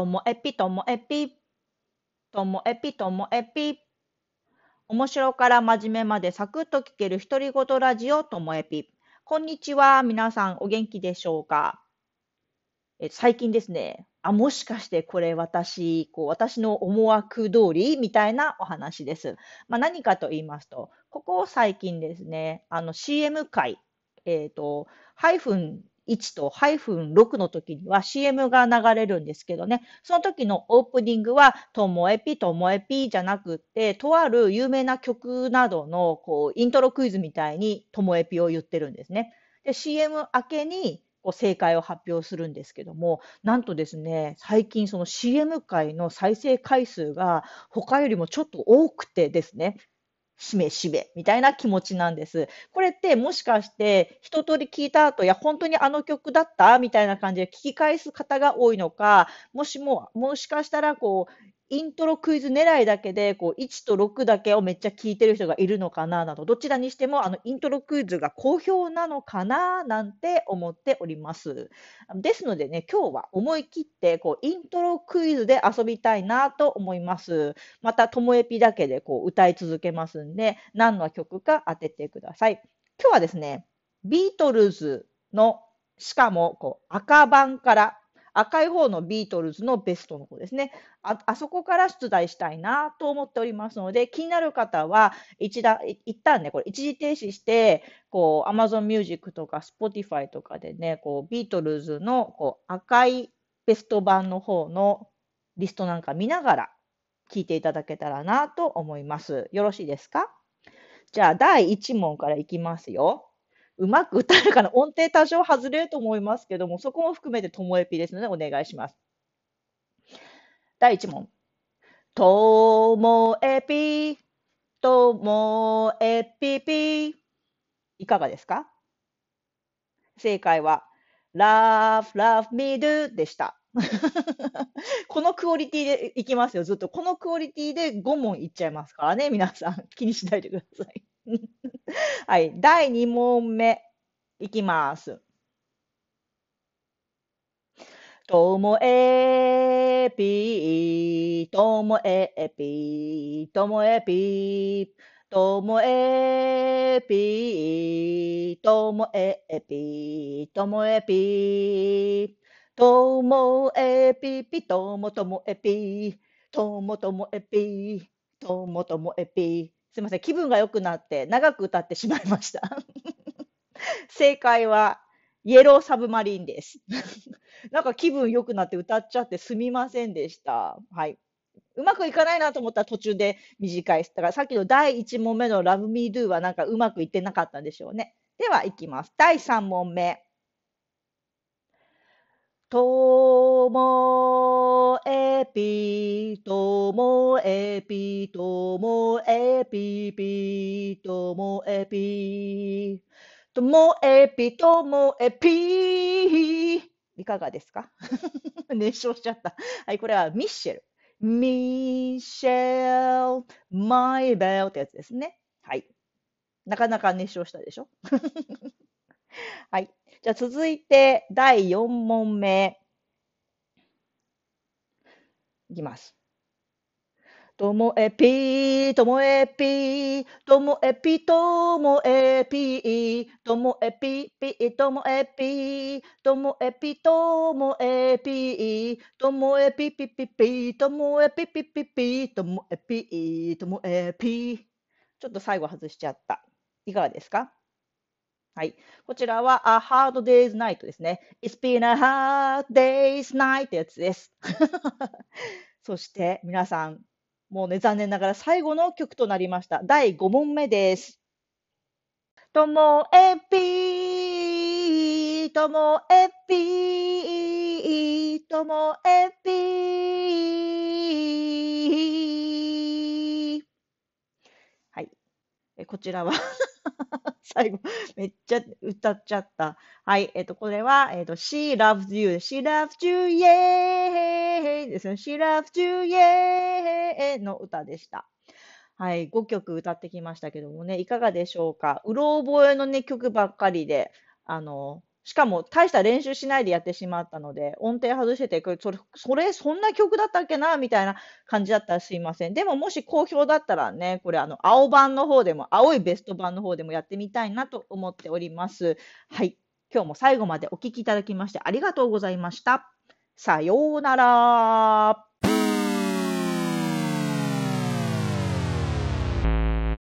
ともえぴともえぴ。ともえぴともえぴ。面白から真面目までサクッと聞ける独り言ラジオともえぴ。こんにちは。皆さんお元気でしょうか？え最近ですね、あ、もしかしてこれ私、こう私の思惑通り？みたいなお話です。まあ、何かと言いますと、ここ最近ですね、あの CM 回、えっ、と、ハイフン1とハイフン6の時には CM が流れるんですけどね、その時のオープニングは、ともえぴともえぴじゃなくって、とある有名な曲などのこうイントロクイズみたいにともえぴを言ってるんですね。で、CM 明けにこう正解を発表するんですけども、なんとですね、最近その CM 界の再生回数が他よりもちょっと多くてですね、しめしめみたいな気持ちなんです。これってもしかして一通り聞いた後、いや、本当にあの曲だった？みたいな感じで聞き返す方が多いのか、もしも、もしかしたらこう、イントロクイズ狙いだけで、こう、1と6だけをめっちゃ聞いてる人がいるのかななど、どちらにしても、あの、イントロクイズが好評なのかななんて思っております。ですのでね、今日は思い切って、こう、イントロクイズで遊びたいなと思います。また、ともえぴだけで、こう、歌い続けますんで、何の曲か当ててください。今日はですね、ビートルズの、しかも、こう、赤版から赤い方のビートルズのベストの方ですね。ああそこから出題したいなと思っておりますので、気になる方は一だ一旦ね、これ一時停止して、こう Amazon Music とか Spotify とかでね、こうビートルズのこう赤いベスト版の方のリストなんか見ながら聞いていただけたらなと思います。よろしいですか？じゃあ、第1問からいきますよ。うまく歌えるかな音程多少外れると思いますけども、そこも含めてともえぴですのでお願いします。第1問。ともえぴ、ともえぴぴ。いかがですか？正解は、love, love me do でした。このクオリティでいきますよ、ずっと。このクオリティで5問いっちゃいますからね、皆さん。気にしないでください。はい、第2問目いきます。ともえぴーともえぴーともえぴーともえぴーともえぴーともえぴーともえぴぴともともえぴーともともえぴーともともえぴーすいません、気分が良くなって長く歌ってしまいました。正解は、イエローサブマリンです。なんか気分良くなって歌っちゃってすみませんでした。はい。うまくいかないなと思ったら途中で短い。だからさっきの第1問目の Love Me Do はなんかうまくいってなかったんでしょうね。では、いきます。第3問目。ともえぴ、ともえぴ、ともえぴぴ、ともえぴ、ともえぴ、ともえぴ。いかがですか熱唱しちゃった。はい、これはミッシェル。ミッシェル、マイベルってやつですね。はい。なかなか熱唱したでしょはい。じゃあ続いて第4問目。いきます。ともえぴともえぴともえぴともえぴともえぴぴともえぴともえぴともえぴともえぴぴぴぴともえぴぴぴぴともえぴともえぴちょっと最後外しちゃった。いかがですか？はい。こちらは、A Hard Day's Night ですね。It's been a hard day's night ってやつです。そして皆さん、もうね、残念ながら最後の曲となりました。第5問目です。ともえぴー、ともえぴー、ともえぴー。はい。こちらは最後、めっちゃ歌っちゃった。はい。えっ、と、これは、えっ、と、She loves you, She loves you, yeah! ですね。She loves you, yeah! の歌でした。はい。5曲歌ってきましたけどもね、いかがでしょうか？うろ覚えのね、曲ばっかりで、あの、しかも大した練習しないでやってしまったので、音程外してて、それ、それそんな曲だったっけなみたいな感じだったらすいません。でももし好評だったらね、これあの、青版の方でも、青いベスト版の方でもやってみたいなと思っております。はい。今日も最後までお聴きいただきましてありがとうございました。さようなら。